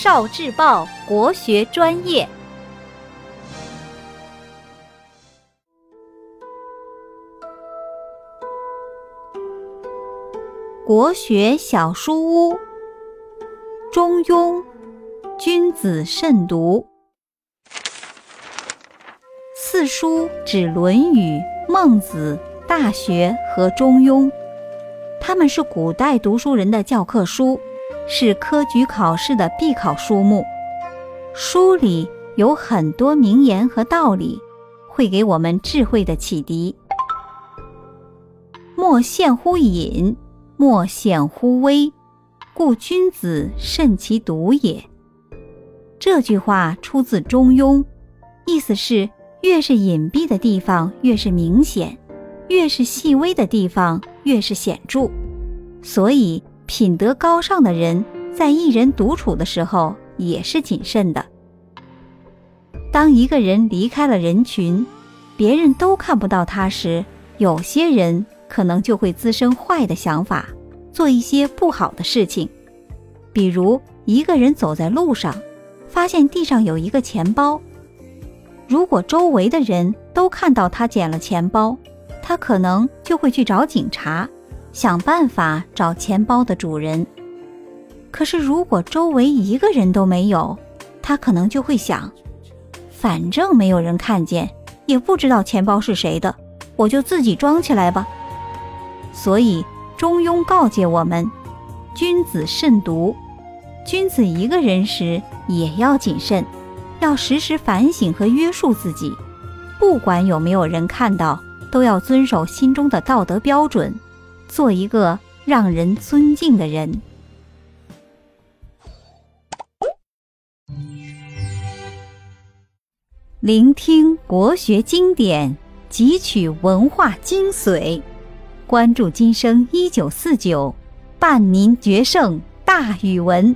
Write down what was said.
少智报国学专业，国学小书屋，《中庸》，君子慎独。四书指《论语》《孟子》《大学》和《中庸》，他们是古代读书人的教科书。是科举考试的必考书目，书里有很多名言和道理，会给我们智慧的启迪。莫羡乎隐，莫显乎微，故君子慎其独也。这句话出自《中庸》，意思是越是隐蔽的地方越是明显，越是细微的地方越是显著，所以。品德高尚的人，在一人独处的时候也是谨慎的。当一个人离开了人群，别人都看不到他时，有些人可能就会滋生坏的想法，做一些不好的事情。比如，一个人走在路上，发现地上有一个钱包，如果周围的人都看到他捡了钱包，他可能就会去找警察。想办法找钱包的主人。可是，如果周围一个人都没有，他可能就会想：反正没有人看见，也不知道钱包是谁的，我就自己装起来吧。所以，《中庸》告诫我们：君子慎独。君子一个人时也要谨慎，要时时反省和约束自己。不管有没有人看到，都要遵守心中的道德标准。做一个让人尊敬的人。聆听国学经典，汲取文化精髓，关注今生一九四九，伴您决胜大语文。